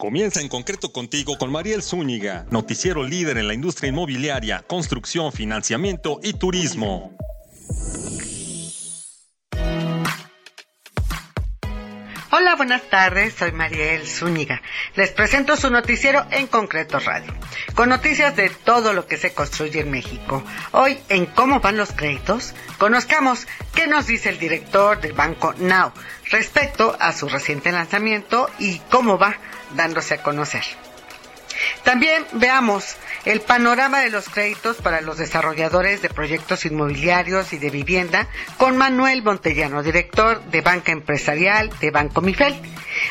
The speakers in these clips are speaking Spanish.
Comienza en concreto contigo con Mariel Zúñiga, noticiero líder en la industria inmobiliaria, construcción, financiamiento y turismo. Hola, buenas tardes, soy Mariel Zúñiga. Les presento su noticiero en concreto radio, con noticias de todo lo que se construye en México. Hoy, en cómo van los créditos, conozcamos qué nos dice el director del banco Now respecto a su reciente lanzamiento y cómo va dándose a conocer. También veamos el panorama de los créditos para los desarrolladores de proyectos inmobiliarios y de vivienda con Manuel Montellano, director de Banca Empresarial de Banco Mifel.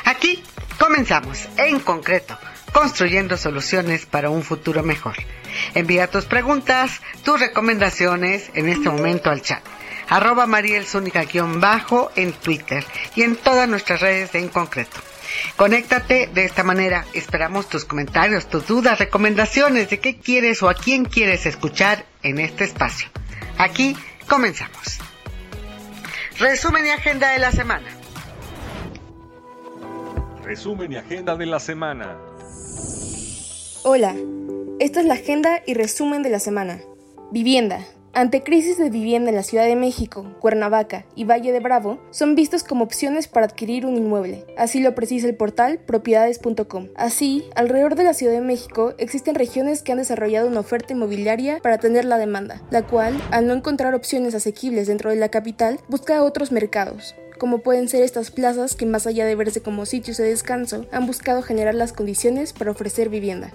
Aquí comenzamos, en concreto, construyendo soluciones para un futuro mejor. Envía tus preguntas, tus recomendaciones en este momento al chat. Arroba Mariel bajo en Twitter y en todas nuestras redes de En Concreto. Conéctate de esta manera. Esperamos tus comentarios, tus dudas, recomendaciones de qué quieres o a quién quieres escuchar en este espacio. Aquí comenzamos. Resumen y agenda de la semana. Resumen y agenda de la semana. Hola, esta es la agenda y resumen de la semana. Vivienda. Ante crisis de vivienda en la Ciudad de México, Cuernavaca y Valle de Bravo, son vistos como opciones para adquirir un inmueble. Así lo precisa el portal propiedades.com. Así, alrededor de la Ciudad de México existen regiones que han desarrollado una oferta inmobiliaria para atender la demanda, la cual, al no encontrar opciones asequibles dentro de la capital, busca otros mercados como pueden ser estas plazas que más allá de verse como sitios de descanso, han buscado generar las condiciones para ofrecer vivienda.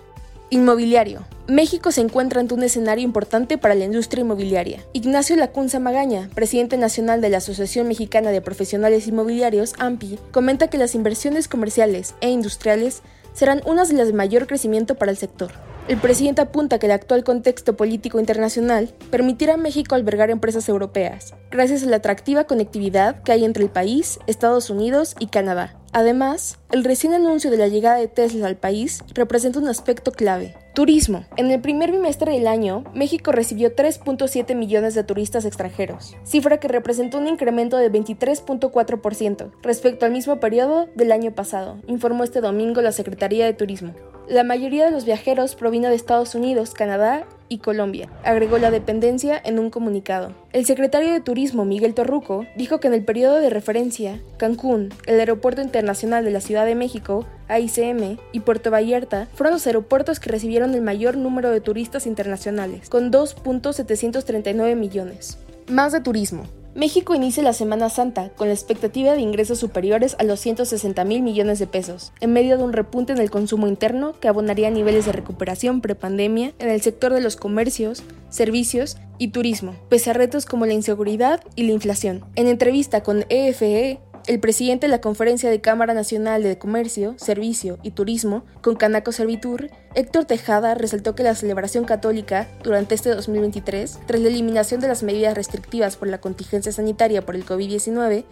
Inmobiliario. México se encuentra ante un escenario importante para la industria inmobiliaria. Ignacio Lacunza Magaña, presidente nacional de la Asociación Mexicana de Profesionales Inmobiliarios, AMPI, comenta que las inversiones comerciales e industriales serán unas de las de mayor crecimiento para el sector. El presidente apunta que el actual contexto político internacional permitirá a México albergar empresas europeas, gracias a la atractiva conectividad que hay entre el país, Estados Unidos y Canadá. Además, el recién anuncio de la llegada de Tesla al país representa un aspecto clave. Turismo. En el primer bimestre del año, México recibió 3.7 millones de turistas extranjeros, cifra que representó un incremento de 23.4% respecto al mismo periodo del año pasado, informó este domingo la Secretaría de Turismo. La mayoría de los viajeros provino de Estados Unidos, Canadá y Colombia, agregó la dependencia en un comunicado. El secretario de Turismo, Miguel Torruco, dijo que en el periodo de referencia, Cancún, el Aeropuerto Internacional de la Ciudad de México, AICM, y Puerto Vallarta fueron los aeropuertos que recibieron el mayor número de turistas internacionales, con 2.739 millones. Más de turismo. México inicia la Semana Santa con la expectativa de ingresos superiores a los 160 mil millones de pesos, en medio de un repunte en el consumo interno que abonaría niveles de recuperación prepandemia en el sector de los comercios, servicios y turismo, pese a retos como la inseguridad y la inflación. En entrevista con EFE, el presidente de la Conferencia de Cámara Nacional de Comercio, Servicio y Turismo, con Canaco Servitur, Héctor Tejada, resaltó que la celebración católica durante este 2023, tras la eliminación de las medidas restrictivas por la contingencia sanitaria por el COVID-19,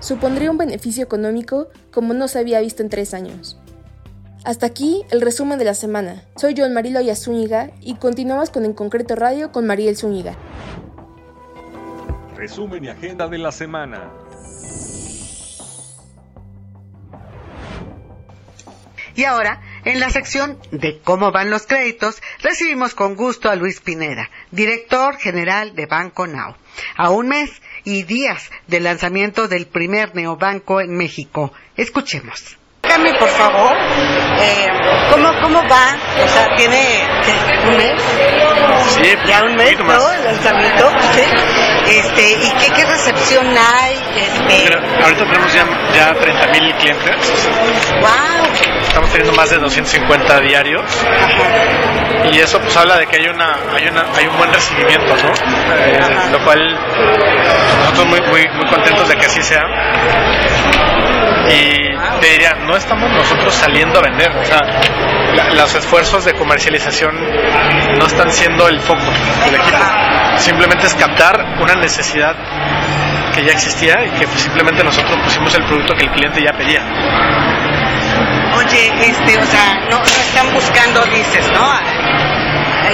supondría un beneficio económico como no se había visto en tres años. Hasta aquí el resumen de la semana. Soy Joan Marilo Zúñiga y continuamos con En Concreto Radio con Mariel Zúñiga. Resumen y agenda de la semana. Y ahora, en la sección de cómo van los créditos, recibimos con gusto a Luis Pineda, director general de Banco Now. A un mes y días del lanzamiento del primer neobanco en México. Escuchemos. Dígame, por favor, eh, ¿cómo, ¿cómo va? O sea, ¿tiene un mes? Sí, ya un mes, ¿no? El lanzamiento, ¿sí? Este, ¿Y qué, qué recepción hay? Este... ahorita tenemos ya, ya 30.000 clientes. ¡Wow! Estamos teniendo más de 250 diarios. Y eso pues habla de que hay una hay una hay un buen recibimiento, ¿no? Eh, lo cual nosotros muy, muy muy contentos de que así sea. Y te diría, no estamos nosotros saliendo a vender, o sea, los esfuerzos de comercialización no están siendo el foco del equipo. Simplemente es captar una necesidad que ya existía y que simplemente nosotros pusimos el producto que el cliente ya pedía. Oye, este, o sea, no, no están buscando, dices, ¿no?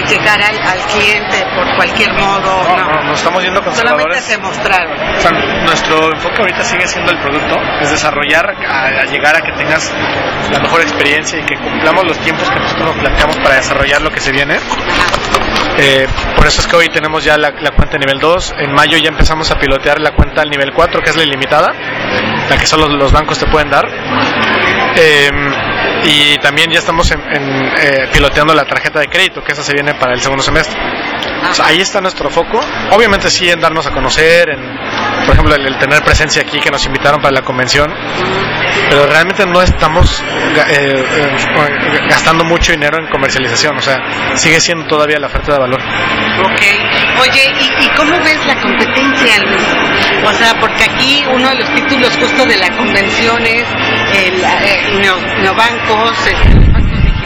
llegar al, al, cliente por cualquier modo. No, no, no, estamos yendo Solamente se mostraron. O sea, nuestro enfoque ahorita sigue siendo el producto, es desarrollar, a, a, llegar a que tengas la mejor experiencia y que cumplamos los tiempos que nosotros nos planteamos para desarrollar lo que se viene. Eh, por eso es que hoy tenemos ya la, la, cuenta nivel 2. En mayo ya empezamos a pilotear la cuenta al nivel 4, que es la ilimitada, la que solo los bancos te pueden dar. Eh, y también ya estamos en, en, eh, piloteando la tarjeta de crédito, que esa se viene para el segundo semestre. Ahí está nuestro foco. Obviamente sí en darnos a conocer, en, por ejemplo, el, tener presencia aquí que nos invitaron para la convención, pero realmente no estamos eh, eh, gastando mucho dinero en comercialización, o sea, sigue siendo todavía la oferta de valor. Ok. Oye, ¿y, y cómo ves la competencia, Luis? O sea, porque aquí uno de los títulos justo de la convención es el, el neobancos,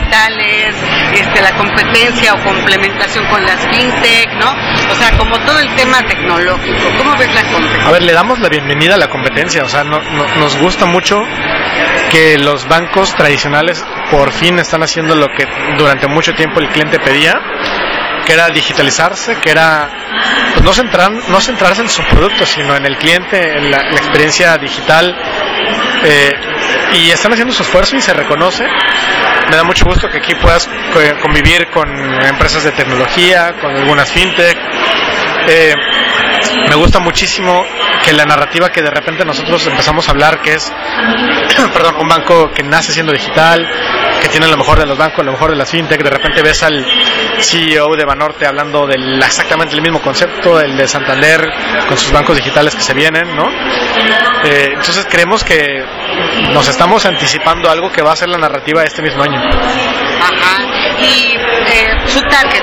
digitales, este, la competencia o complementación con las fintech, ¿no? O sea, como todo el tema tecnológico. ¿Cómo ves la competencia? A ver, le damos la bienvenida a la competencia, o sea, no, no, nos gusta mucho que los bancos tradicionales por fin están haciendo lo que durante mucho tiempo el cliente pedía que era digitalizarse, que era pues, no, centrar, no centrarse en su producto, sino en el cliente, en la, la experiencia digital. Eh, y están haciendo su esfuerzo y se reconoce. Me da mucho gusto que aquí puedas convivir con empresas de tecnología, con algunas fintech. Eh, me gusta muchísimo que la narrativa que de repente nosotros empezamos a hablar, que es, perdón, un banco que nace siendo digital, que tiene lo mejor de los bancos, lo mejor de las fintech, de repente ves al CEO de Banorte hablando del exactamente el mismo concepto, el de Santander con sus bancos digitales que se vienen, ¿no? Eh, entonces creemos que nos estamos anticipando algo que va a ser la narrativa de este mismo año. Ajá. Y eh, su target,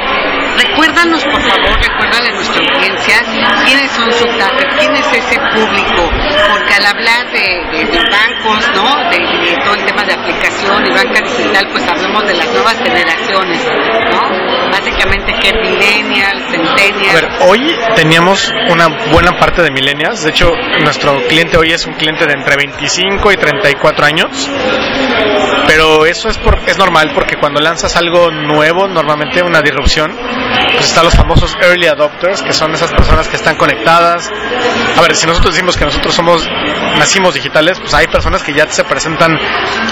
recuérdanos por favor, recuérdale a nuestra audiencia quiénes son su target, quién es ese público, porque al hablar de, de, de bancos, ¿no? De, de, todo el tema de aplicación y banca digital, pues hablamos de las nuevas generaciones, ¿no? Básicamente que millennials, centennials. A ver, hoy teníamos una buena parte de millennials, de hecho nuestro cliente hoy es un cliente de entre 25 y 34 años, pero eso es, por, es normal porque cuando lanzas algo nuevo, normalmente una disrupción, pues están los famosos early adopters, que son esas personas que están conectadas. A ver, si nosotros decimos que nosotros somos, nacimos digitales, pues hay personas que ya se presentan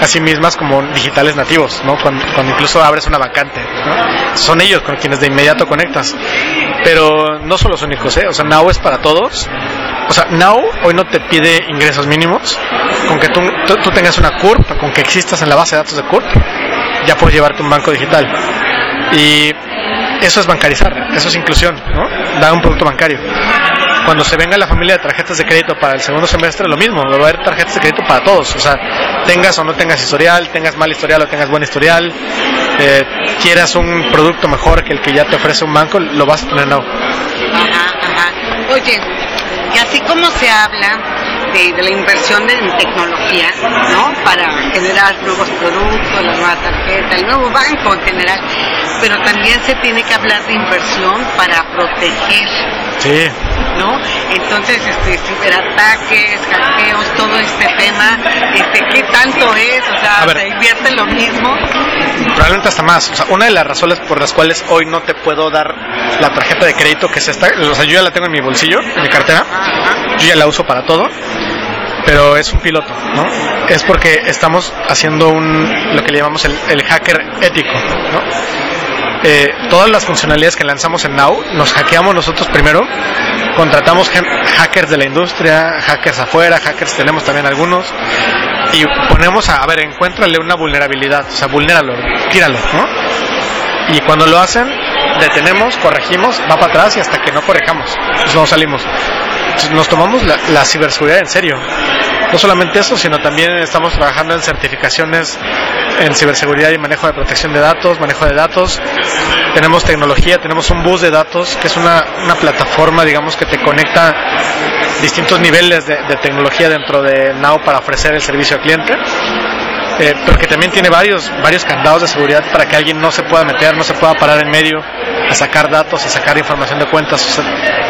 a sí mismas como digitales nativos, ¿no? Cuando, cuando incluso abres una vacante, ¿no? Son ellos con quienes de inmediato conectas. Pero no son los únicos, ¿eh? O sea, Now es para todos. O sea, Now hoy no te pide ingresos mínimos. Con que tú, tú, tú tengas una CURP, con que existas en la base de datos de CURP, ya puedes llevarte un banco digital. Y eso es bancarizar, eso es inclusión, ¿no? Dar un producto bancario. Cuando se venga la familia de tarjetas de crédito para el segundo semestre, lo mismo, va a haber tarjetas de crédito para todos. O sea, tengas o no tengas historial, tengas mal historial o tengas buen historial, eh, quieras un producto mejor que el que ya te ofrece un banco, lo vas a tener now. Ajá, ajá. Oye, y así como se habla de, de, la inversión en tecnología, ¿no? Para generar nuevos productos, la nueva tarjeta, el nuevo banco en general, pero también se tiene que hablar de inversión para proteger. Sí. ¿No? Entonces, este, ciberataques, hackeos, todo este tema, este, ¿qué tanto es? O sea, ¿se invierte lo mismo? Probablemente hasta más. O sea, una de las razones por las cuales hoy no te puedo dar la tarjeta de crédito que es esta, o sea, yo ya la tengo en mi bolsillo, en mi cartera, yo ya la uso para todo, pero es un piloto, ¿no? Es porque estamos haciendo un, lo que le llamamos el, el hacker ético, ¿no? Eh, todas las funcionalidades que lanzamos en Now nos hackeamos nosotros primero, contratamos hackers de la industria, hackers afuera, hackers tenemos también algunos, y ponemos a, a ver, encuéntrale una vulnerabilidad, o sea, vulnéralo, tíralo, ¿no? Y cuando lo hacen, detenemos, corregimos, va para atrás y hasta que no corrijamos, pues no salimos. Nos tomamos la, la ciberseguridad en serio. No solamente eso, sino también estamos trabajando en certificaciones en ciberseguridad y manejo de protección de datos, manejo de datos. Tenemos tecnología, tenemos un bus de datos, que es una, una plataforma, digamos, que te conecta distintos niveles de, de tecnología dentro de Now para ofrecer el servicio al cliente. Eh, pero que también tiene varios, varios candados de seguridad para que alguien no se pueda meter, no se pueda parar en medio a sacar datos, a sacar información de cuentas.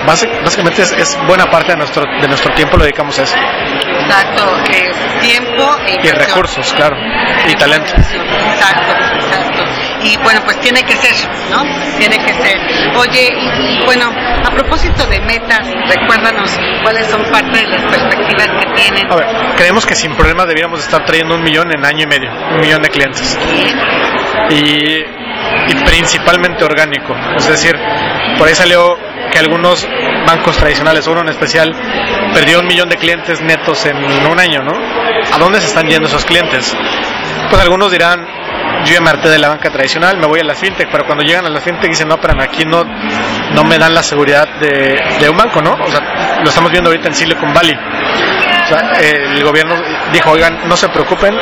Básicamente es, es, buena parte de nuestro, de nuestro tiempo lo dedicamos a eso. Exacto, es tiempo e y recursos, claro, y talento. Exacto, exacto. y bueno, pues tiene que ser, ¿no? Tiene que ser. Oye, y, bueno, a propósito de metas, recuérdanos cuáles son parte de las perspectivas que tienen. A ver, creemos que sin problema deberíamos estar trayendo un millón en año y medio, un millón de clientes. Y, y principalmente orgánico, es decir, por ahí salió que algunos bancos tradicionales, uno en especial, perdió un millón de clientes netos en un año, ¿no? ¿A dónde se están yendo esos clientes? Pues algunos dirán, yo ya me harté de la banca tradicional, me voy a la fintech, pero cuando llegan a la fintech dicen, no, pero aquí no, no me dan la seguridad de, de un banco, ¿no? O sea, lo estamos viendo ahorita en Silicon Valley. O sea, el gobierno dijo, oigan, no se preocupen,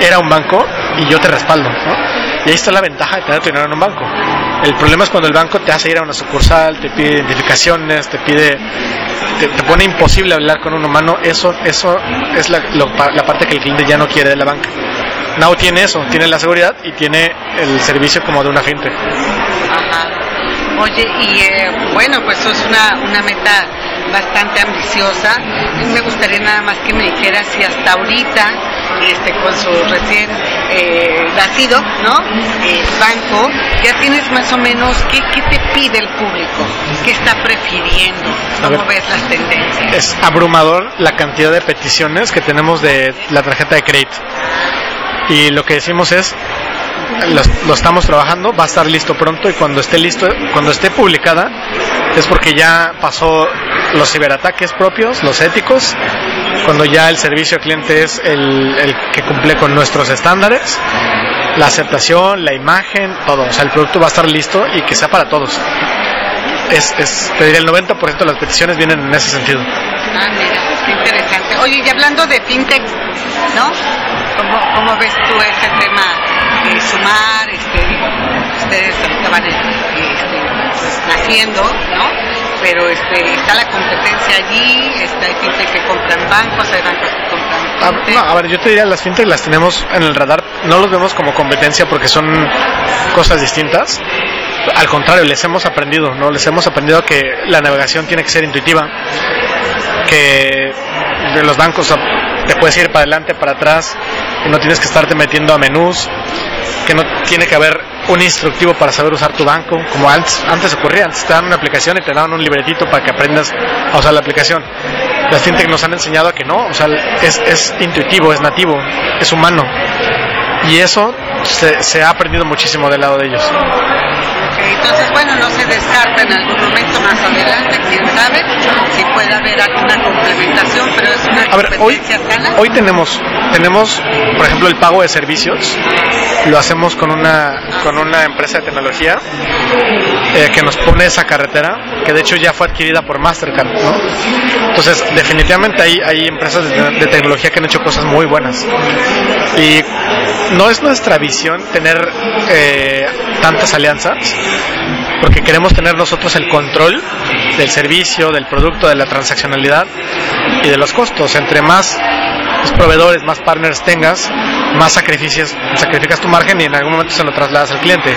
era un banco y yo te respaldo, ¿no? Y ahí está la ventaja de tener tu dinero en un banco. El problema es cuando el banco te hace ir a una sucursal, te pide identificaciones, te pide, te, pone imposible hablar con un humano. Eso, eso es la, lo, la parte que el cliente ya no quiere de la banca. Now tiene eso, tiene la seguridad y tiene el servicio como de una fintech. Ajá. Oye, y eh, bueno, pues eso es una, una meta bastante ambiciosa. Me gustaría nada más que me dijeras si hasta ahorita, este, con su recién eh, nacido, ¿no? Eh, banco, ya tienes más o menos qué, qué te pide el público, qué está prefiriendo, cómo ves las tendencias. Es abrumador la cantidad de peticiones que tenemos de la tarjeta de crédito. Y lo que decimos es, lo, estamos trabajando, va a estar listo pronto y cuando esté listo, cuando esté publicada, es porque ya pasó los ciberataques propios, los éticos, cuando ya el servicio al cliente es el, el que cumple con nuestros estándares, la aceptación, la imagen, todo. O sea, el producto va a estar listo y que sea para todos. Es, es te diría el 90% de las peticiones vienen en ese sentido. Ah, mira, qué interesante. Oye, y hablando de fintech, ¿no? ¿Cómo, cómo ves tú ese tema de sumar? Este, ustedes ahorita van este, pues, naciendo, ¿no? Pero este, está la competencia allí, está, hay fintech que compran bancos, hay bancos que compran a, no, a ver, yo te diría, las fintech las tenemos en el radar, no los vemos como competencia porque son cosas distintas. Al contrario, les hemos aprendido, ¿no? Les hemos aprendido que la navegación tiene que ser intuitiva, que de los bancos te puedes ir para adelante, para atrás, y no tienes que estarte metiendo a menús, que no tiene que haber un instructivo para saber usar tu banco, como antes, antes ocurría, antes te daban una aplicación y te daban un libretito para que aprendas a usar la aplicación. Las fintech nos han enseñado que no, o sea, es, es intuitivo, es nativo, es humano. Y eso se, se ha aprendido muchísimo del lado de ellos. Entonces, bueno, no se descarta en algún momento más adelante, quién sabe, si puede haber alguna complementación, pero es una A ver, hoy, sana. hoy tenemos, tenemos, por ejemplo, el pago de servicios, lo hacemos con una, con una empresa de tecnología eh, que nos pone esa carretera, que de hecho ya fue adquirida por Mastercard, ¿no? Entonces, definitivamente hay, hay empresas de, de tecnología que han hecho cosas muy buenas. Y no es nuestra visión tener eh, tantas alianzas, porque queremos tener nosotros el control del servicio, del producto, de la transaccionalidad y de los costos. Entre más proveedores, más partners tengas, más sacrificios, sacrificas tu margen y en algún momento se lo trasladas al cliente.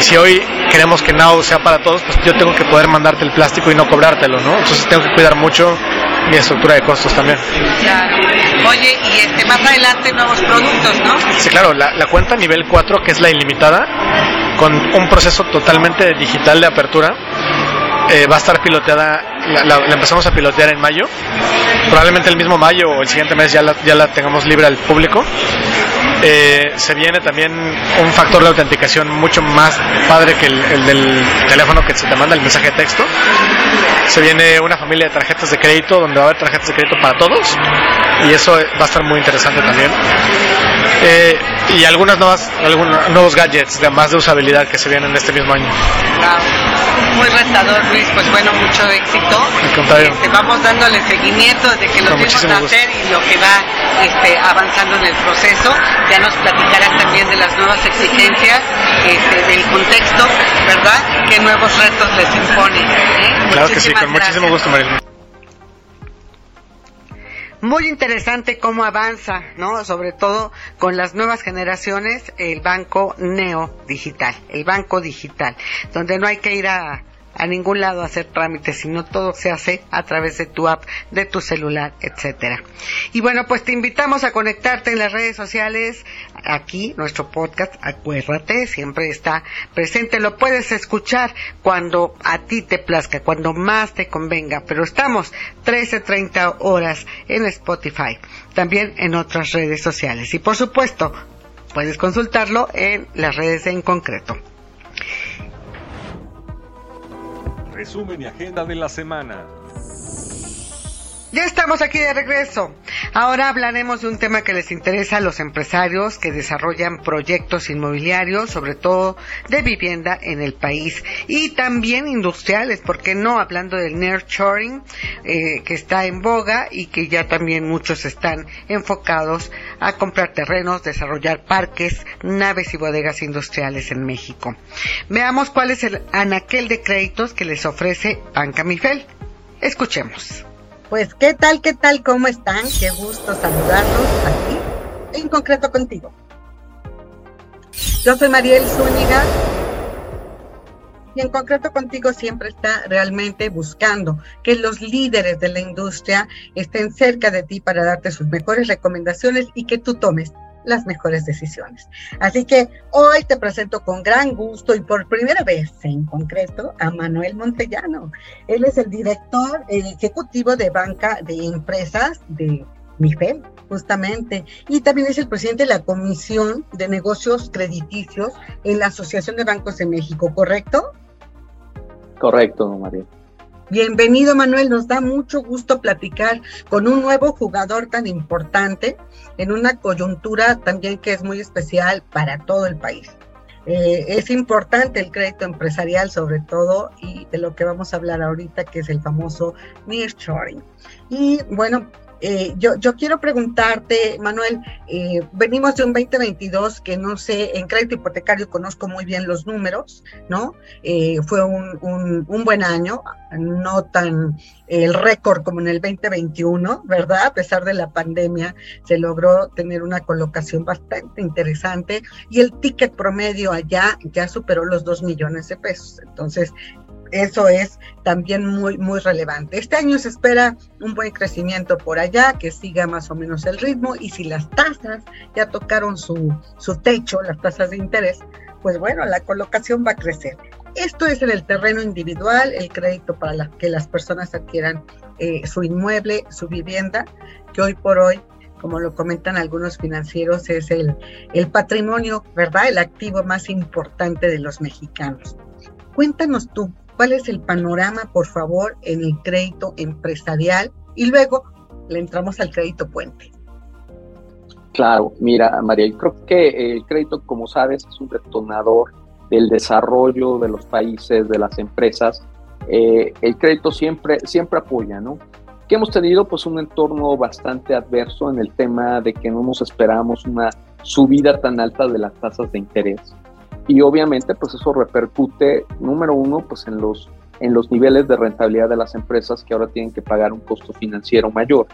Si hoy queremos que Now sea para todos, pues yo tengo que poder mandarte el plástico y no cobrártelo, ¿no? Entonces tengo que cuidar mucho mi estructura de costos también. Claro. Oye, y este más adelante nuevos productos, ¿no? Sí, claro, la, la cuenta nivel 4, que es la ilimitada, con un proceso totalmente digital de apertura, eh, va a estar piloteada, la, la, la, empezamos a pilotear en mayo, probablemente el mismo mayo o el siguiente mes ya la, ya la tengamos libre al público. Eh, se viene también un factor de autenticación mucho más padre que el, el, del teléfono que se te manda el mensaje de texto. Se viene una familia de tarjetas de crédito donde va a haber tarjetas de crédito para todos y eso va a estar muy interesante también. Eh, y algunas nuevas, algunos nuevos gadgets de más de usabilidad que se vienen este mismo año. Wow. Muy retador, Luis. Pues bueno, mucho éxito. Este, vamos dándole seguimiento desde que lo vimos muchísimo nacer y lo que va este, avanzando en el proceso. Ya nos platicarás también de las nuevas exigencias, este, del contexto, ¿verdad? ¿Qué nuevos retos les impone? ¿eh? Claro que sí, con muchísimo gusto, Marilyn. Muy interesante cómo avanza, ¿no? Sobre todo con las nuevas generaciones, el banco neo digital, el banco digital, donde no hay que ir a a ningún lado hacer trámites, sino todo se hace a través de tu app, de tu celular, etcétera. Y bueno, pues te invitamos a conectarte en las redes sociales, aquí, nuestro podcast, acuérdate, siempre está presente, lo puedes escuchar cuando a ti te plazca, cuando más te convenga, pero estamos 13.30 horas en Spotify, también en otras redes sociales. Y por supuesto, puedes consultarlo en las redes en concreto. Resumen y agenda de la semana. Ya estamos aquí de regreso. Ahora hablaremos de un tema que les interesa a los empresarios que desarrollan proyectos inmobiliarios, sobre todo de vivienda en el país y también industriales, porque no hablando del nurturing eh, que está en boga y que ya también muchos están enfocados a comprar terrenos, desarrollar parques, naves y bodegas industriales en México. Veamos cuál es el anaquel de créditos que les ofrece Banca Mifel. Escuchemos. Pues, ¿qué tal, qué tal, cómo están? Qué gusto saludarlos aquí, en concreto contigo. Yo soy Mariel Zúñiga y en concreto contigo siempre está realmente buscando que los líderes de la industria estén cerca de ti para darte sus mejores recomendaciones y que tú tomes las mejores decisiones. Así que hoy te presento con gran gusto y por primera vez en concreto a Manuel Montellano. Él es el director ejecutivo de banca de empresas de MIFEM, justamente, y también es el presidente de la Comisión de Negocios Crediticios en la Asociación de Bancos de México, ¿correcto? Correcto, María. Bienvenido Manuel, nos da mucho gusto platicar con un nuevo jugador tan importante en una coyuntura también que es muy especial para todo el país. Eh, es importante el crédito empresarial sobre todo y de lo que vamos a hablar ahorita que es el famoso nearshoring. Y bueno, eh, yo, yo quiero preguntarte, Manuel, eh, venimos de un 2022 que no sé, en crédito hipotecario conozco muy bien los números, ¿no? Eh, fue un, buen año, no tan el récord como en el 2021, ¿verdad? A pesar de la pandemia, se logró tener una colocación bastante interesante y el ticket promedio allá ya superó los 2 millones de pesos. Entonces, eso es también muy, muy relevante. Este año se espera un buen crecimiento por allá, que siga más o menos el ritmo, y si las tasas ya tocaron su, su techo, las tasas de interés, pues bueno, la colocación va a crecer. Esto es en el terreno individual, el crédito para que las personas adquieran eh, su inmueble, su vivienda, que hoy por hoy como lo comentan algunos financieros, es el, el patrimonio, ¿verdad? El activo más importante de los mexicanos. Cuéntanos tú, ¿Cuál es el panorama, por favor, en el crédito empresarial? Y luego le entramos al crédito puente. Claro, mira, María, creo que el crédito, como sabes, es un detonador del desarrollo de los países, de las empresas. Eh, el crédito siempre, siempre apoya, ¿no? Que hemos tenido pues un entorno bastante adverso en el tema de que no nos esperamos una subida tan alta de las tasas de interés y obviamente pues eso repercute, número uno, pues en los, en los niveles de rentabilidad de las empresas que ahora tienen que pagar un costo financiero mayor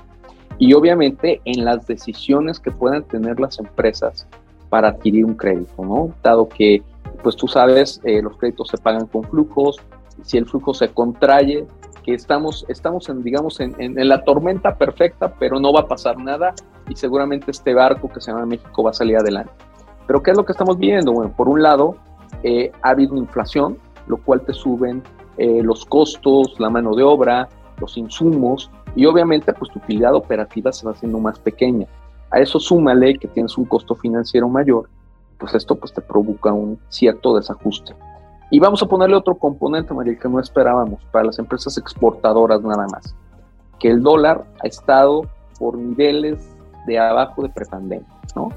y obviamente en las decisiones que puedan tener las empresas para adquirir un crédito, ¿no? Dado que, pues tú sabes, eh, los créditos se pagan con flujos, si el flujo se contrae, que estamos, estamos en, digamos, en, en, la tormenta perfecta, pero no va a pasar nada y seguramente este barco que se llama México va a salir adelante. Pero ¿qué es lo que estamos viendo? Bueno, por un lado, eh, ha habido inflación, lo cual te suben eh, los costos, la mano de obra, los insumos y obviamente pues tu utilidad operativa se va haciendo más pequeña. A eso súmale que tienes un costo financiero mayor, pues esto pues te provoca un cierto desajuste. Y vamos a ponerle otro componente, María, que no esperábamos para las empresas exportadoras nada más, que el dólar ha estado por niveles de abajo de prepandemia, ¿no?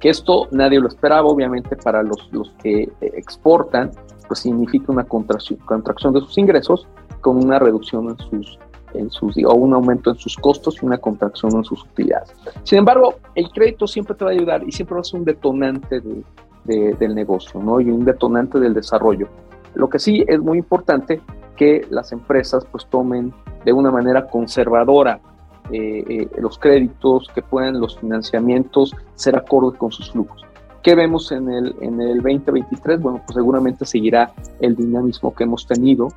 Que esto nadie lo esperaba, obviamente, para los, los que eh, exportan, pues significa una contracción, contracción de sus ingresos con una reducción en sus, en sus, o un aumento en sus costos y una contracción en sus utilidades. Sin embargo, el crédito siempre te va a ayudar y siempre va a ser un detonante de, del negocio, ¿no? Y un detonante del desarrollo. Lo que sí es muy importante que las empresas pues tomen de una manera conservadora eh, eh, los créditos, que puedan los financiamientos ser acordes con sus flujos. ¿Qué vemos en el, en el 2023? Bueno, pues seguramente seguirá el dinamismo que hemos tenido.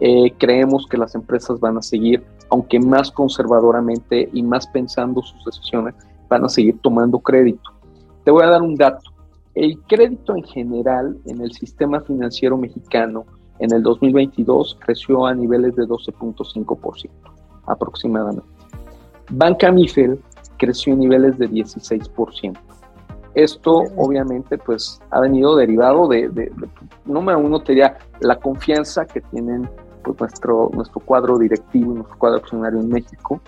eh, creemos que las empresas van a seguir, aunque más conservadoramente y más pensando sus decisiones, van a seguir tomando crédito. Te voy a dar un dato. El crédito en general en el sistema financiero mexicano en el 2022 creció a niveles de 12.5% aproximadamente. Banca Mifel creció a niveles de 16%. Esto obviamente pues ha venido derivado de, número uno, diría la confianza que tienen pues, nuestro, nuestro cuadro directivo, nuestro cuadro accionario en México,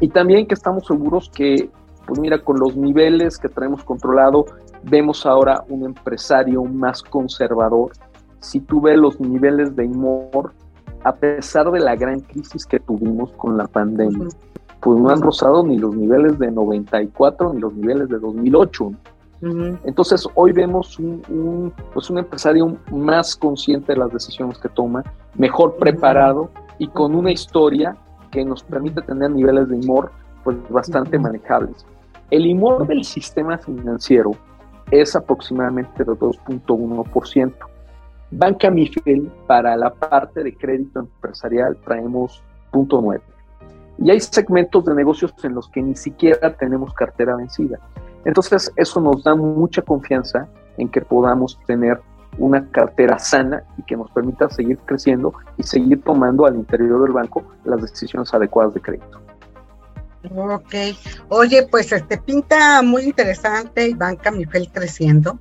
y también que estamos seguros que, pues mira, con los niveles que traemos controlado, vemos ahora un empresario más conservador. Si tú ves los niveles de humor, a pesar de la gran crisis que tuvimos con la pandemia, pues no han rozado ni los niveles de 94 ni los niveles de 2008. Entonces hoy vemos un, pues un empresario más consciente de las decisiones que toma, mejor preparado y con una historia que nos permite tener niveles de humor pues bastante manejables. El humor del sistema financiero es aproximadamente de 2.1%. Banca Mifel, para la parte de crédito empresarial, traemos 0.9. Y hay segmentos de negocios en los que ni siquiera tenemos cartera vencida. Entonces, eso nos da mucha confianza en que podamos tener una cartera sana y que nos permita seguir creciendo y seguir tomando al interior del banco las decisiones adecuadas de crédito. Ok, oye, pues este pinta muy interesante y Banca Mifel creciendo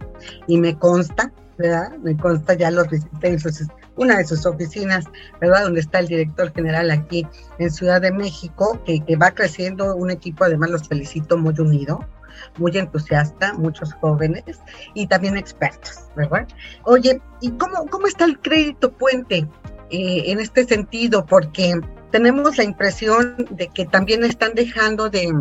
y me consta, ¿verdad? Me consta ya los visité en una de sus oficinas, ¿verdad? Donde está el director general aquí en Ciudad de México, que, que va creciendo un equipo, además los felicito, muy unido, muy entusiasta, muchos jóvenes y también expertos, ¿verdad? Oye, ¿y cómo, cómo está el crédito puente eh, en este sentido? Porque tenemos la impresión de que también están dejando de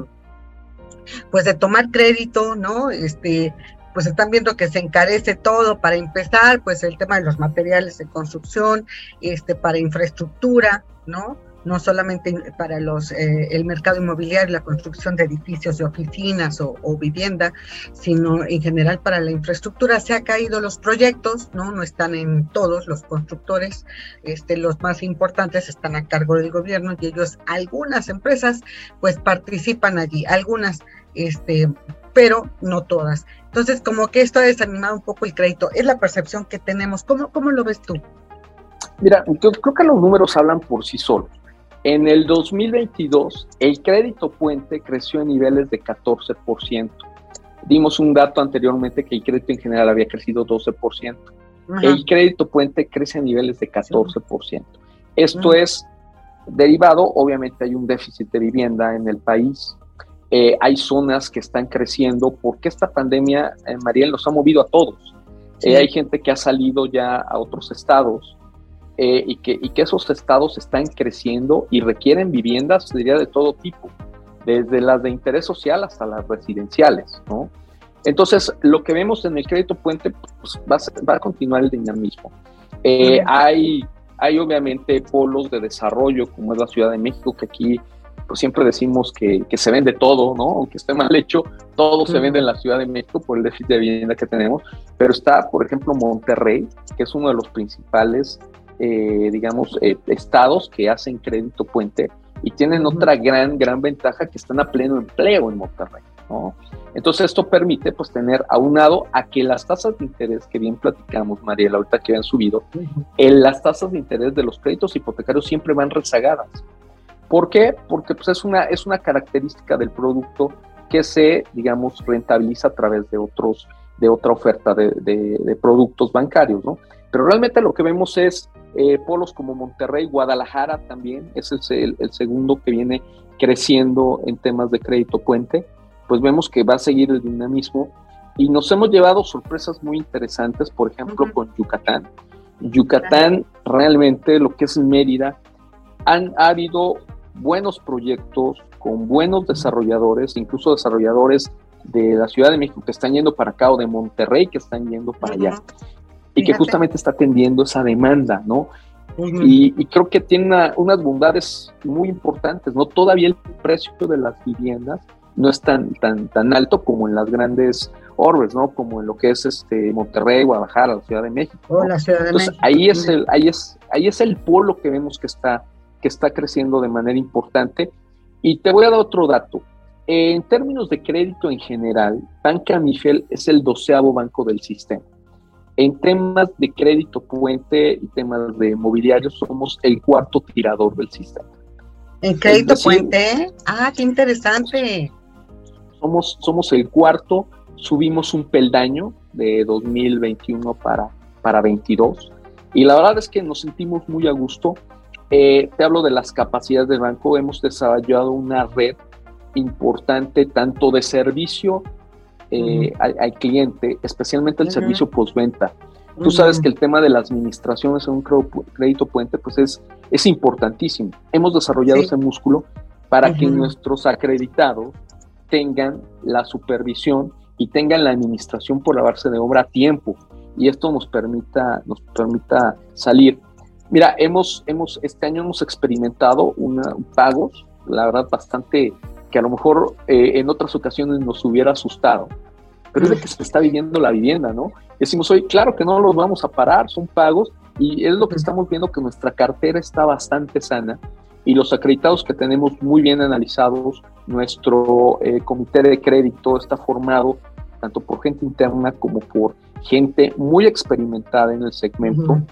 pues de tomar crédito, ¿no? Este, pues están viendo que se encarece todo para empezar, pues el tema de los materiales de construcción, este, para infraestructura, ¿no? no solamente para los, eh, el mercado inmobiliario, la construcción de edificios de oficinas o, vivienda, sino en general para la infraestructura. Se han caído los proyectos, ¿no? No están en todos los constructores, este, los más importantes están a cargo del gobierno y ellos, algunas empresas, pues participan allí, algunas, este, pero no todas. Entonces, como que esto ha desanimado un poco el crédito, es la percepción que tenemos. ¿Cómo, cómo lo ves tú? Mira, yo creo que los números hablan por sí solos. En el 2022, el crédito puente creció en niveles de 14%. Dimos un dato anteriormente que el crédito en general había crecido 12%. El crédito puente crece a niveles de 14%. Esto es derivado, obviamente hay un déficit de vivienda en el país. Eh, hay zonas que están creciendo porque esta pandemia, eh, Mariel, nos ha movido a todos. Eh, hay gente que ha salido ya a otros estados eh, y, que, y que esos estados están creciendo y requieren viviendas, diría, de todo tipo, desde las de interés social hasta las residenciales, ¿no? Entonces, lo que vemos en el crédito puente pues, va, a, va, a, continuar el dinamismo. Eh, hay, hay obviamente polos de desarrollo, como es la Ciudad de México, que aquí pues siempre decimos que, que, se vende todo, ¿no? Aunque esté mal hecho, todo se vende en la Ciudad de México por el déficit de vivienda que tenemos, pero está, por ejemplo, Monterrey, que es uno de los principales eh, digamos, eh, estados que hacen crédito puente y tienen otra gran, gran ventaja que están a pleno empleo en Monterrey, ¿no? Entonces esto permite pues tener aunado a que las tasas de interés que bien platicamos, Mariela, ahorita que han subido, en las tasas de interés de los créditos hipotecarios siempre van rezagadas. ¿Por qué? Porque pues es una, es una característica del producto que se, digamos, rentabiliza a través de otros, de otra oferta de, de, de productos bancarios, ¿no? Pero realmente lo que vemos es eh, polos como Monterrey, Guadalajara también, ese es el, segundo que viene creciendo en temas de crédito puente, pues vemos que va a seguir el dinamismo y nos hemos llevado sorpresas muy interesantes, por ejemplo, con Yucatán. Yucatán, realmente lo que es Mérida, han ha habido buenos proyectos con buenos desarrolladores, incluso desarrolladores de la Ciudad de México que están yendo para acá o de Monterrey que están yendo para allá y que justamente está atendiendo esa demanda, ¿no? y, creo que tiene unas bondades muy importantes, ¿no? Todavía el precio de las viviendas no es tan, tan, tan alto como en las grandes orbes, ¿no? Como en lo que es este Monterrey, Guadalajara, la Ciudad de México. Oh, la Ciudad de México. Ahí es el, ahí es, ahí es el polo que vemos que está, que está creciendo de manera importante. Y te voy a dar otro dato. En términos de crédito en general, Banca Mifel es el doceavo banco del sistema. En temas de crédito puente y temas de mobiliario, somos el cuarto tirador del sistema. ¿En crédito puente? Ah, qué interesante. Somos, somos el cuarto, subimos un peldaño de 2021 para, para 22 y la verdad es que nos sentimos muy a gusto. Eh, te hablo de las capacidades del banco, hemos desarrollado una red importante tanto de servicio eh, al, cliente, especialmente el servicio postventa. Tú sabes que el tema de las administraciones en un crédito puente pues es, es importantísimo. Hemos desarrollado ese músculo para que nuestros acreditados tengan la supervisión y tengan la administración por lavarse de obra a tiempo. Y esto nos permita, nos permita salir. Mira, hemos, hemos, este año hemos experimentado una, pagos, la verdad, bastante que a lo mejor eh, en otras ocasiones nos hubiera asustado, pero es de que se está viviendo la vivienda, ¿no? Decimos hoy, claro que no los vamos a parar, son pagos, y es lo que estamos viendo que nuestra cartera está bastante sana y los acreditados que tenemos muy bien analizados, nuestro eh, comité de crédito está formado tanto por gente interna como por gente muy experimentada en el segmento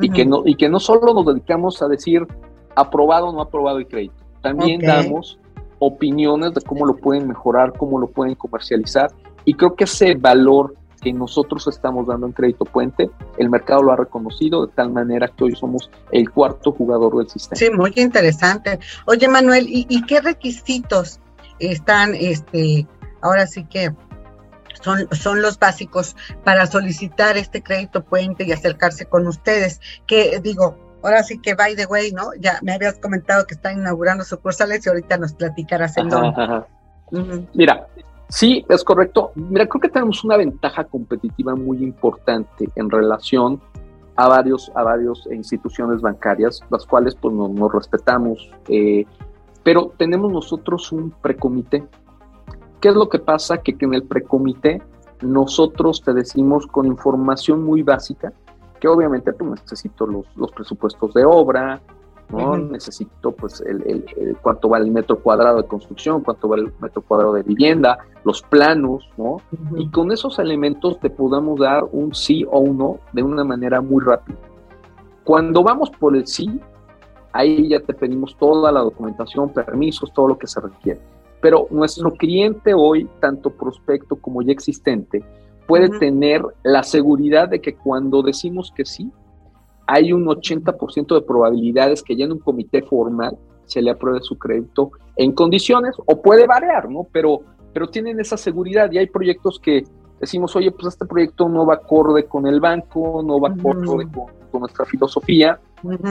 y, que no, y que no solo nos dedicamos a decir aprobado o no aprobado el crédito, también damos opiniones de cómo lo pueden mejorar, cómo lo pueden comercializar. Y creo que ese valor que nosotros estamos dando en Crédito Puente, el mercado lo ha reconocido de tal manera que hoy somos el cuarto jugador del sistema. Sí, muy interesante. Oye, Manuel, ¿y, qué requisitos están, este, ahora sí que son, son, los básicos para solicitar este crédito puente y acercarse con ustedes. Que digo, ahora sí que by the way, ¿no? Ya me habías comentado que están inaugurando sucursales y ahorita nos platicarás en dónde. Mira, sí, es correcto. Mira, creo que tenemos una ventaja competitiva muy importante en relación a varios, a varios instituciones bancarias, las cuales pues nos, respetamos, eh, pero tenemos nosotros un precomité. ¿Qué es lo que pasa? Que, que en el precomité nosotros te decimos con información muy básica, que obviamente pues, necesito los, los presupuestos de obra, ¿no? Necesito pues el, cuánto vale el metro cuadrado de construcción, cuánto vale el metro cuadrado de vivienda, los planos, ¿no? Y con esos elementos te podamos dar un sí o un no de una manera muy rápida. Cuando vamos por el sí, ahí ya te pedimos toda la documentación, permisos, todo lo que se requiere. Pero nuestro cliente hoy, tanto prospecto como ya existente, puede tener la seguridad de que cuando decimos que sí, hay un 80% de probabilidades que ya en un comité formal se le apruebe su crédito en condiciones, o puede variar, ¿no? Pero, pero tienen esa seguridad y hay proyectos que decimos, oye, pues este proyecto no va acorde con el banco, no va acorde con, nuestra filosofía,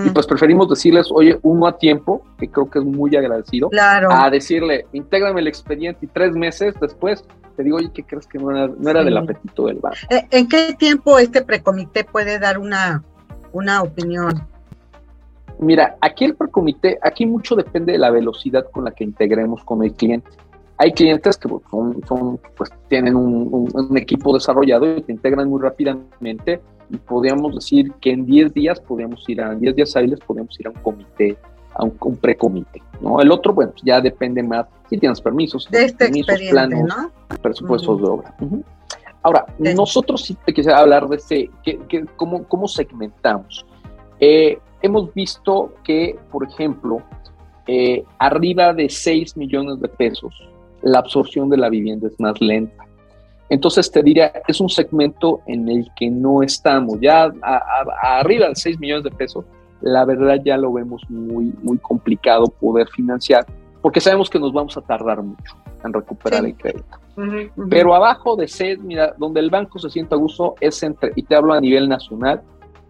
y pues preferimos decirles, oye, uno a tiempo, que creo que es muy agradecido, a decirle, intégrame el expediente y tres meses después te digo, oye, ¿qué crees que no era, del apetito del banco? Eh, ¿En qué tiempo este precomité puede dar una, una opinión? Mira, aquí el precomité, aquí mucho depende de la velocidad con la que integremos con el cliente. Hay clientes que pues, son, pues tienen un, equipo desarrollado y te integran muy rápidamente y podríamos decir que en 10 días podríamos ir a 10 días hábiles podríamos ir a un comité a un, precomité, ¿no? El otro, bueno, ya depende más si tienes permisos, de este permisos, planos, ¿no? presupuestos de obra. Ahora, nosotros sí te quisiera hablar de ese, que, cómo, cómo, segmentamos. Eh, hemos visto que, por ejemplo, eh, arriba de 6 millones de pesos, la absorción de la vivienda es más lenta. Entonces te diría, es un segmento en el que no estamos. Ya arriba de 6 millones de pesos, la verdad ya lo vemos muy, muy complicado poder financiar, porque sabemos que nos vamos a tardar mucho en recuperar el crédito. Pero abajo de SED, mira, donde el banco se sienta a gusto es entre, y te hablo a nivel nacional,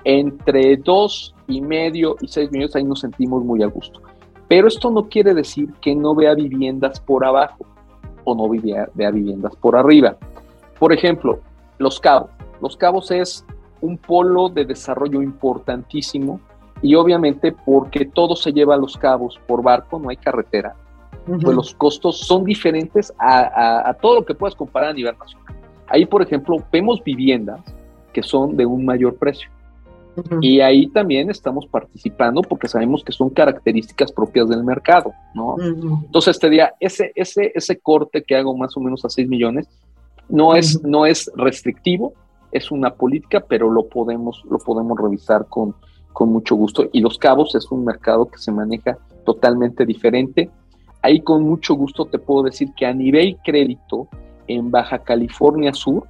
entre dos y medio y seis millones, ahí nos sentimos muy a gusto. Pero esto no quiere decir que no vea viviendas por abajo o no vea viviendas por arriba. Por ejemplo, Los Cabos. Los Cabos es un polo de desarrollo importantísimo y obviamente porque todo se lleva a los cabos por barco, no hay carretera. pues los costos son diferentes a, todo lo que puedas comparar a nivel nacional. Ahí, por ejemplo, vemos viviendas que son de un mayor precio. Y ahí también estamos participando porque sabemos que son características propias del mercado, ¿no? Entonces te diría, ese, ese, ese corte que hago más o menos a 6 millones no es, no es restrictivo, es una política, pero lo podemos, lo podemos revisar con, con mucho gusto. Y Los Cabos es un mercado que se maneja totalmente diferente. Ahí con mucho gusto te puedo decir que a nivel crédito en Baja California Sur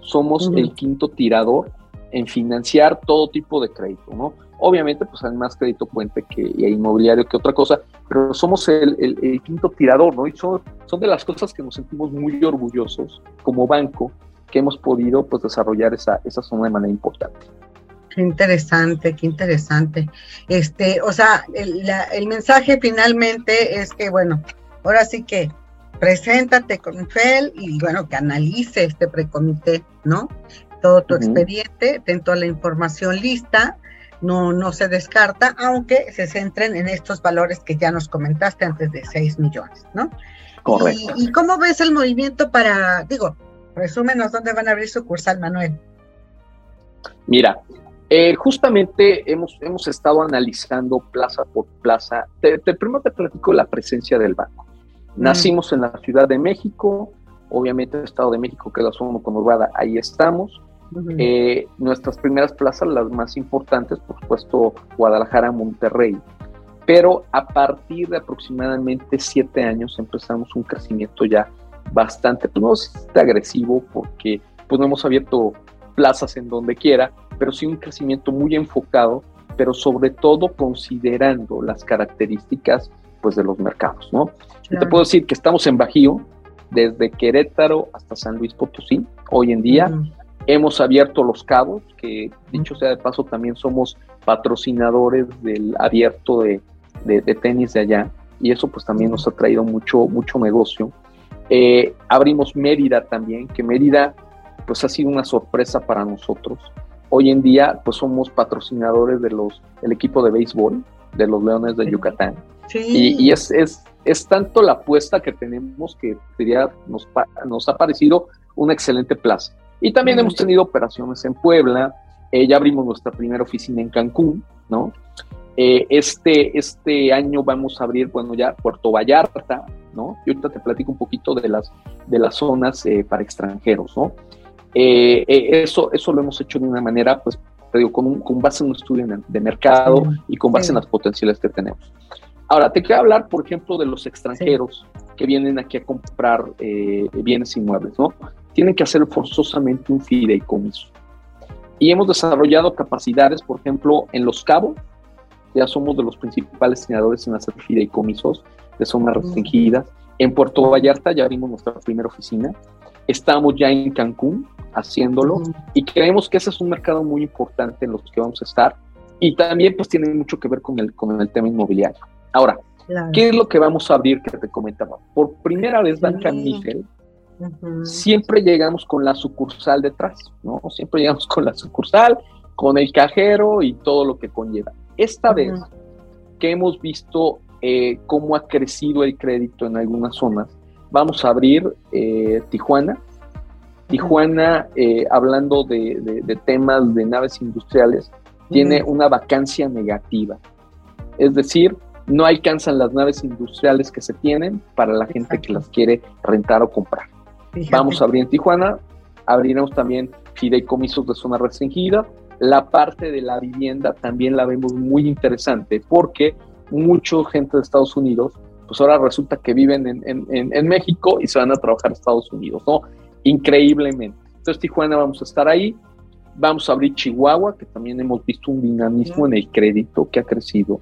somos el quinto tirador en financiar todo tipo de crédito, ¿no? Obviamente, pues hay más crédito puente que inmobiliario que otra cosa, pero somos el, quinto tirador, ¿no? Y son, son de las cosas que nos sentimos muy orgullosos como banco que hemos podido pues desarrollar esa, esa zona de manera importante. Qué interesante, qué interesante. Este, o sea, el, el mensaje finalmente es que, bueno, ahora sí que preséntate con FEL y bueno, que analice este precomité, ¿no? Todo tu expediente, ten toda la información lista, no, no se descarta, aunque se centren en estos valores que ya nos comentaste antes de 6 millones, ¿no? Correcto. ¿Y, cómo ves el movimiento para, digo, resúmenos dónde van a abrir sucursal, Manuel? Mira, eh, justamente hemos, hemos estado analizando plaza por plaza. Te, primero te platico la presencia del banco. Mm. Nacimos en la Ciudad de México, obviamente el Estado de México, que es la zona conurbada, ahí estamos. Eh, nuestras primeras plazas, las más importantes, por supuesto, Guadalajara, Monterrey. Pero a partir de aproximadamente siete años empezamos un crecimiento ya bastante, pues no es agresivo porque pues no hemos abierto plazas en donde quiera, pero sí un crecimiento muy enfocado, pero sobre todo considerando las características pues de los mercados, ¿no? te puedo decir que estamos en Bajío, desde Querétaro hasta San Luis Potosí, hoy en día, Hemos abierto los cabos, que dicho sea de paso también somos patrocinadores del abierto de, tenis de allá y eso pues también nos ha traído mucho, mucho negocio. Eh, abrimos Mérida también, que Mérida pues ha sido una sorpresa para nosotros. Hoy en día pues somos patrocinadores de los, del equipo de béisbol de los Leones de Yucatán. Y, es, es, es, tanto la apuesta que tenemos que diría, nos, nos ha parecido una excelente plaza. Y también hemos tenido operaciones en Puebla, eh, ya abrimos nuestra primera oficina en Cancún, ¿no? Eh, este, este año vamos a abrir, bueno, ya Puerto Vallarta, ¿no? Y ahorita te platico un poquito de las, de las zonas eh, para extranjeros, ¿no? eso, eso lo hemos hecho de una manera, pues, te digo, con, con base en un estudio de mercado y con base en las potenciales que tenemos. Ahora, te quiero hablar, por ejemplo, de los extranjeros que vienen aquí a comprar bienes inmuebles, ¿no? Tienen que hacer forzosamente un fideicomiso. Y hemos desarrollado capacidades, por ejemplo, en Los Cabos, ya somos de los principales diseñadores en hacer fideicomisos de zonas restringidas. En Puerto Vallarta ya abrimos nuestra primera oficina. Estamos ya en Cancún haciéndolo y creemos que ese es un mercado muy importante en los que vamos a estar y también pues tiene mucho que ver con el, con el tema inmobiliario. Ahora, ¿qué es lo que vamos a abrir que te comentaba? Por primera vez, Banca Mifel siempre llegamos con la sucursal detrás, ¿no? Siempre llegamos con la sucursal, con el cajero y todo lo que conlleva. Esta vez que hemos visto eh, cómo ha crecido el crédito en algunas zonas, vamos a abrir eh, Tijuana. Tijuana, eh, hablando de, temas de naves industriales, tiene una vacancia negativa. Es decir, no alcanzan las naves industriales que se tienen para la gente que las quiere rentar o comprar. Vamos a abrir en Tijuana, abriremos también fideicomisos de zona restringida. La parte de la vivienda también la vemos muy interesante porque mucha gente de Estados Unidos, pues ahora resulta que viven en, México y se van a trabajar a Estados Unidos, ¿no? Increíblemente. Entonces Tijuana vamos a estar ahí. Vamos a abrir Chihuahua, que también hemos visto un dinamismo en el crédito que ha crecido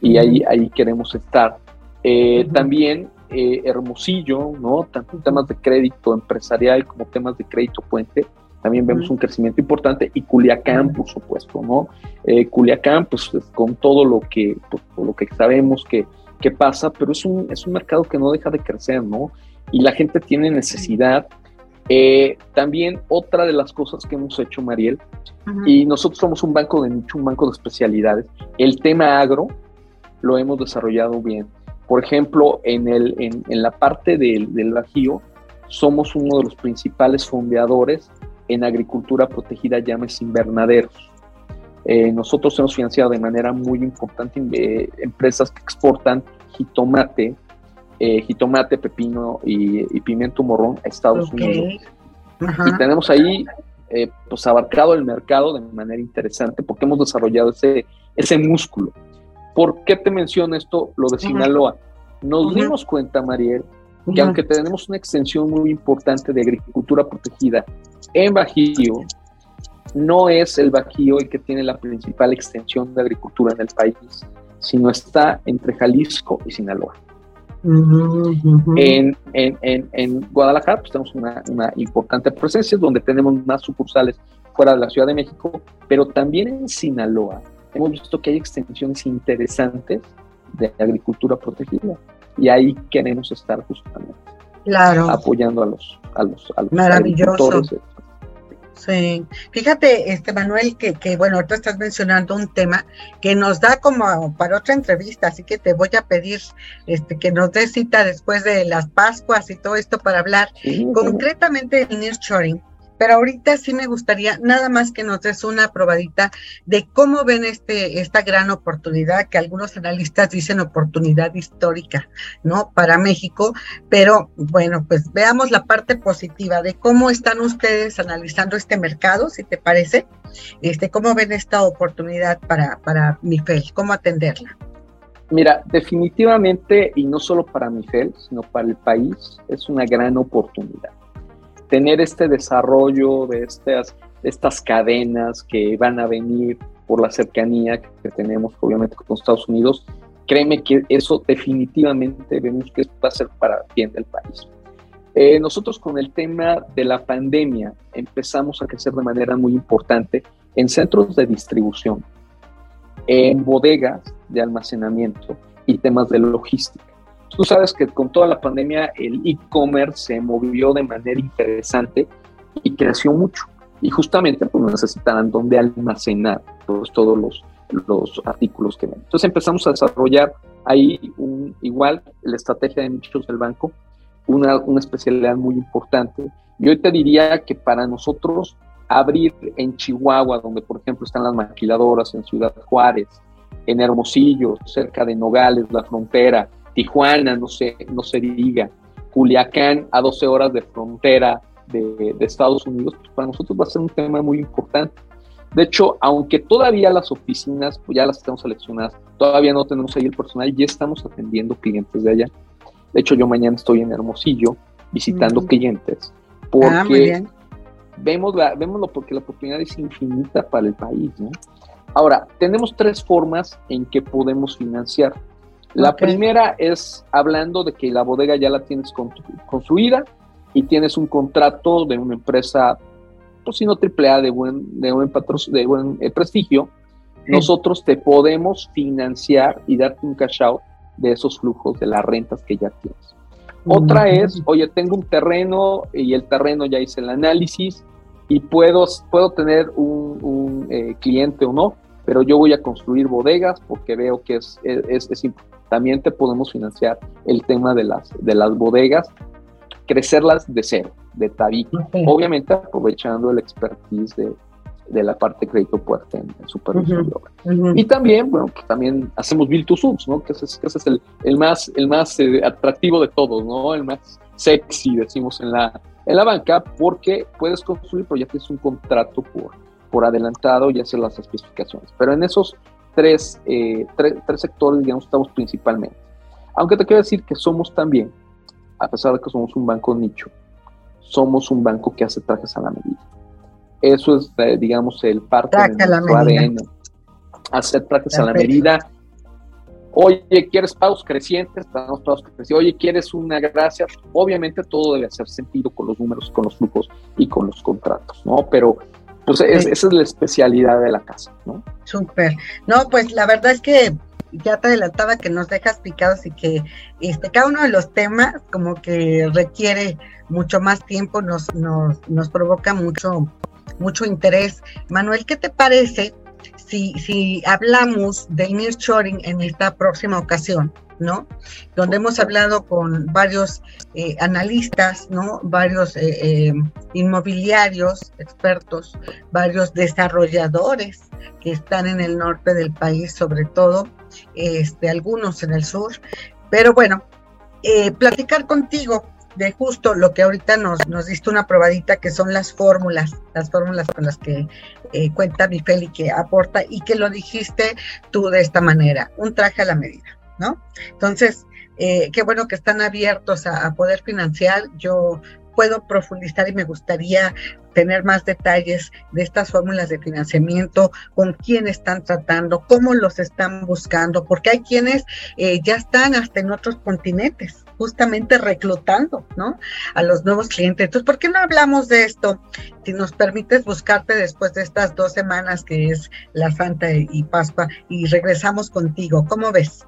y ahí, ahí queremos estar. Eh, también eh, Hermosillo, ¿no? Tanto temas de crédito empresarial como temas de crédito puente, también vemos un crecimiento importante y Culiacán, por supuesto, ¿no? Eh, Culiacán, pues con todo lo que, pues, lo que sabemos que, que, pasa, pero es un, es un mercado que no deja de crecer, ¿no? Y la gente tiene necesidad. Eh, también otra de las cosas que hemos hecho, Mariel, y nosotros somos un banco de nicho, un banco de especialidades, el tema agro lo hemos desarrollado bien Por ejemplo, en, el, en, la parte del, del Bajío, somos uno de los principales fondeadores en agricultura protegida, llames invernaderos. Eh, nosotros hemos financiado de manera muy importante eh, empresas que exportan jitomate, eh, jitomate, pepino y, pimiento morrón a Estados Unidos. Y tenemos ahí pues abarcado el mercado de manera interesante porque hemos desarrollado ese, ese músculo. ¿Por qué te menciono esto, lo de Sinaloa? Nos dimos cuenta, Mariel, que aunque tenemos una extensión muy importante de agricultura protegida en Bajío, no es el Bajío el que tiene la principal extensión de agricultura en el país, sino está entre Jalisco y Sinaloa. En, Guadalajara pues, tenemos una, una, importante presencia, donde tenemos más sucursales fuera de la Ciudad de México, pero también en Sinaloa hemos visto que hay extensiones interesantes de agricultura protegida y ahí queremos estar justamente claro. apoyando a los a los, a Maravilloso. Sí, fíjate, este Manuel, que, que bueno, ahorita estás mencionando un tema que nos da como para otra entrevista, así que te voy a pedir este que nos des cita después de las Pascuas y todo esto para hablar concretamente del nearshoring pero ahorita sí me gustaría nada más que nos des una probadita de cómo ven este, esta gran oportunidad, que algunos analistas dicen oportunidad histórica, ¿no? Para México, pero bueno, pues veamos la parte positiva de cómo están ustedes analizando este mercado, si te parece, este, cómo ven esta oportunidad para, para Mifel, cómo atenderla. Mira, definitivamente, y no solo para Mifel, sino para el país, es una gran oportunidad tener este desarrollo de estas, estas cadenas que van a venir por la cercanía que tenemos obviamente con Estados Unidos, créeme que eso definitivamente vemos que va a ser para bien del país. Eh, nosotros con el tema de la pandemia empezamos a crecer de manera muy importante en centros de distribución, en bodegas de almacenamiento y temas de logística. Tú sabes que con toda la pandemia el e-commerce se movió de manera interesante y creció mucho. Y justamente pues necesitaban donde almacenar todos, todos los, los artículos que ven. Entonces empezamos a desarrollar ahí un, igual la estrategia de nichos del banco, una, una especialidad muy importante. Y hoy te diría que para nosotros abrir en Chihuahua, donde por ejemplo están las maquiladoras, en Ciudad Juárez, en Hermosillo, cerca de Nogales, la frontera, Tijuana, no se, no se diga, Culiacán a 12 horas de frontera de, Estados Unidos, pues para nosotros va a ser un tema muy importante. De hecho, aunque todavía las oficinas, pues ya las tenemos seleccionadas, todavía no tenemos ahí el personal, ya estamos atendiendo clientes de allá. De hecho, yo mañana estoy en Hermosillo visitando clientes, ah, porque vemos, la, vemos lo, porque la oportunidad es infinita para el país. Ahora, tenemos tres formas en que podemos financiar. La primera es hablando de que la bodega ya la tienes construida y tienes un contrato de una empresa, pues si no AAA, de buen, de buen, de buen eh, prestigio. Nosotros te podemos financiar y darte un cash out de esos flujos de las rentas que ya tienes. Otra es, oye, tengo un terreno y el terreno ya hice el análisis y puedo, puedo tener un, eh, cliente o no, pero yo voy a construir bodegas porque veo que es, es, es, también te podemos financiar el tema de las, de las bodegas, crecerlas de cero, de tabique. Obviamente aprovechando el expertise de, de la parte de crédito fuerte en, supervisión Y también, bueno, pues también hacemos build to suits, ¿no? Que ese, es el, el, más, el más eh, atractivo de todos, ¿no? El más sexy, decimos en la, en la banca, porque puedes construir, pero ya tienes un contrato por, por adelantado y hacer las especificaciones. Pero en esos tres, eh, tres, sectores, digamos, estamos principalmente. Aunque te quiero decir que somos también, a pesar de que somos un banco nicho, somos un banco que hace trajes a la medida. Eso es, eh, digamos, el parte de nuestro ADN. Hacer trajes a la medida. Oye, ¿quieres pagos crecientes? Pagos crecientes. Oye, ¿quieres una gracia? Obviamente todo debe hacer sentido con los números, con los flujos y con los contratos, ¿no? Pero pues esa es la especialidad de la casa, ¿no? Súper. No, pues la verdad es que ya te adelantaba que nos dejas picados y que este, cada uno de los temas como que requiere mucho más tiempo, nos, nos, nos provoca mucho, mucho interés. Manuel, ¿qué te parece si, si hablamos del nearshoring en esta próxima ocasión? ¿No? Donde hemos hablado con varios eh, analistas, ¿no? Varios eh, inmobiliarios, expertos, varios desarrolladores que están en el norte del país, sobre todo, este, algunos en el sur. Pero bueno, platicar contigo de justo lo que ahorita nos, nos diste una probadita, que son las fórmulas, las fórmulas con las que eh, cuenta mi y que aporta, y que lo dijiste tú de esta manera, un traje a la medida, ¿no? Entonces, eh, qué bueno que están abiertos a, poder financiar. Yo puedo profundizar y me gustaría tener más detalles de estas fórmulas de financiamiento, con quién están tratando, cómo los están buscando, porque hay quienes eh, ya están hasta en otros continentes, justamente reclutando, ¿no? A los nuevos clientes. Entonces, ¿por qué no hablamos de esto? Si nos permites buscarte después de estas dos semanas que es la Santa y Pascua y regresamos contigo, ¿cómo ves?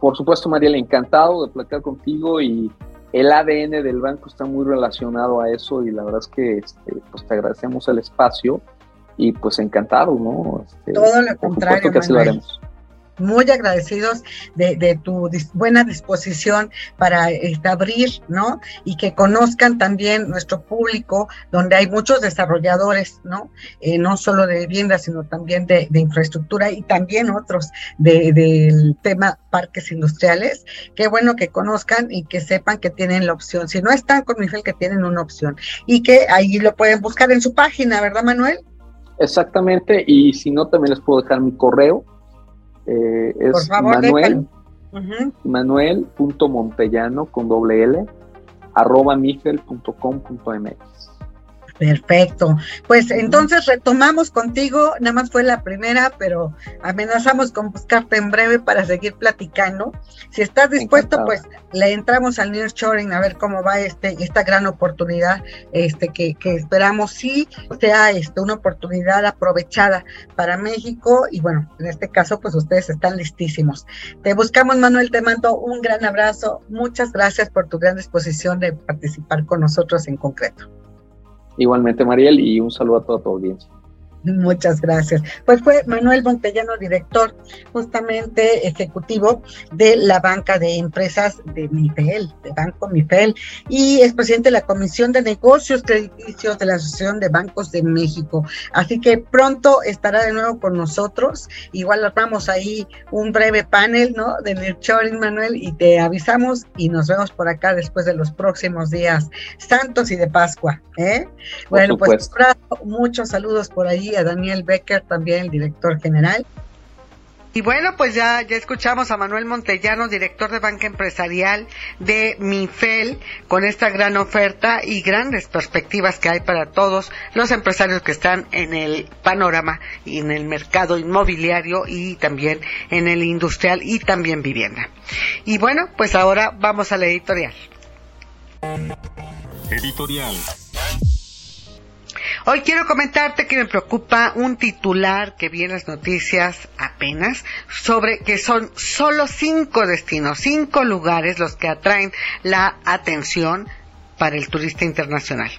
Por supuesto, Mariela, encantado de platicar contigo y el ADN del banco está muy relacionado a eso y la verdad es que este, pues te agradecemos el espacio y pues encantado, ¿no? Este, Todo lo contrario. Que así lo haremos muy agradecidos de, tu buena disposición para este, abrir, ¿no? Y que conozcan también nuestro público, donde hay muchos desarrolladores, ¿no? Eh, no solo de vivienda, sino también de, infraestructura y también otros del tema parques industriales. Qué bueno que conozcan y que sepan que tienen la opción. Si no están con Miguel, que tienen una opción y que ahí lo pueden buscar en su página, ¿verdad, Manuel? Exactamente, y si no, también les puedo dejar mi correo, eh, es Manuel, Manuel.montellano con doble L arroba mifel.com.mx. Perfecto. Pues entonces retomamos contigo, nada más fue la primera, pero amenazamos con buscarte en breve para seguir platicando. Si estás dispuesto, pues le entramos al Nearshoring a ver cómo va este esta gran oportunidad este que, que esperamos sí sea este, una oportunidad aprovechada para México y bueno, en este caso pues ustedes están listísimos. Te buscamos Manuel, te mando un gran abrazo. Muchas gracias por tu gran disposición de participar con nosotros en concreto. Igualmente, Mariel, y un saludo a toda tu audiencia. Muchas gracias. Pues fue Manuel Montellano, director justamente ejecutivo de la banca de empresas de MIFEL, de Banco MIFEL, y es presidente de la Comisión de Negocios Crediticios de la Asociación de Bancos de México. Así que pronto estará de nuevo con nosotros. Igual armamos ahí un breve panel, ¿no? De Nurturing, Manuel, y te avisamos y nos vemos por acá después de los próximos días santos y de Pascua. ¿eh? Bueno, pues muchos saludos por ahí a Daniel Becker, también el director general. Y bueno, pues ya, ya escuchamos a Manuel Montellano, director de banca empresarial de MIFEL, con esta gran oferta y grandes perspectivas que hay para todos los empresarios que están en el panorama y en el mercado inmobiliario y también en el industrial y también vivienda. Y bueno, pues ahora vamos a la editorial. Editorial. Hoy quiero comentarte que me preocupa un titular que vi en las noticias apenas sobre que son solo cinco destinos, cinco lugares los que atraen la atención para el turista internacional.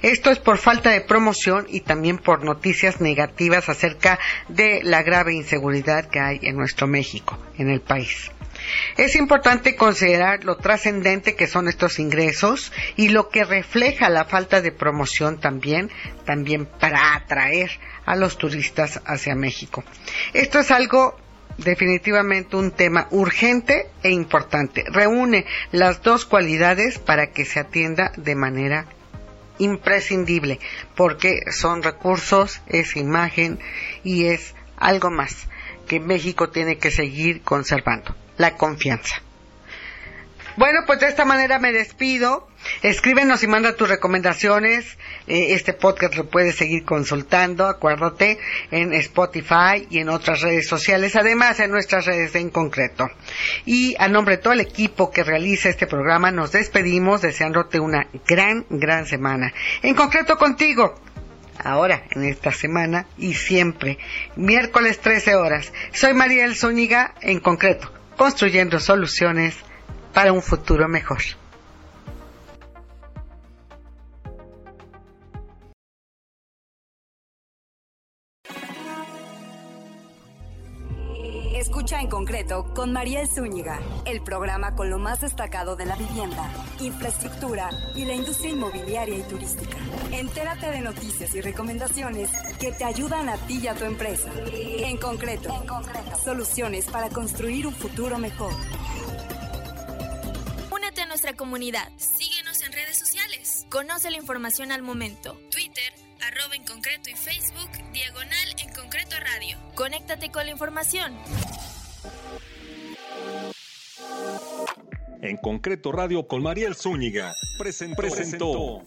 Esto es por falta de promoción y también por noticias negativas acerca de la grave inseguridad que hay en nuestro México, en el país. Es importante considerar lo trascendente que son estos ingresos y lo que refleja la falta de promoción también, también para atraer a los turistas hacia México. Esto es algo definitivamente un tema urgente e importante. Reúne las dos cualidades para que se atienda de manera imprescindible, porque son recursos, es imagen y es algo más que México tiene que seguir conservando la confianza. Bueno, pues de esta manera me despido. Escríbenos y manda tus recomendaciones. Eh, este podcast lo puedes seguir consultando, acuérdate, en Spotify y en otras redes sociales, además en nuestras redes en concreto. Y a nombre de todo el equipo que realiza este programa, nos despedimos deseándote una gran, gran semana. En concreto contigo, ahora, en esta semana y siempre, miércoles 13 horas. Soy Mariel Zúñiga, en concreto construyendo soluciones para un futuro mejor. En concreto con Mariel Zúñiga, el programa con lo más destacado de la vivienda, infraestructura y la industria inmobiliaria y turística. Entérate de noticias y recomendaciones que te ayudan a ti y a tu empresa. En concreto, en soluciones para construir un futuro mejor. Únete a nuestra comunidad. Síguenos en redes sociales. Conoce la información al momento. Twitter, arroba en concreto y Facebook, diagonal en concreto radio. Conéctate con la información. En concreto radio con Mariel Zúñiga. presentó.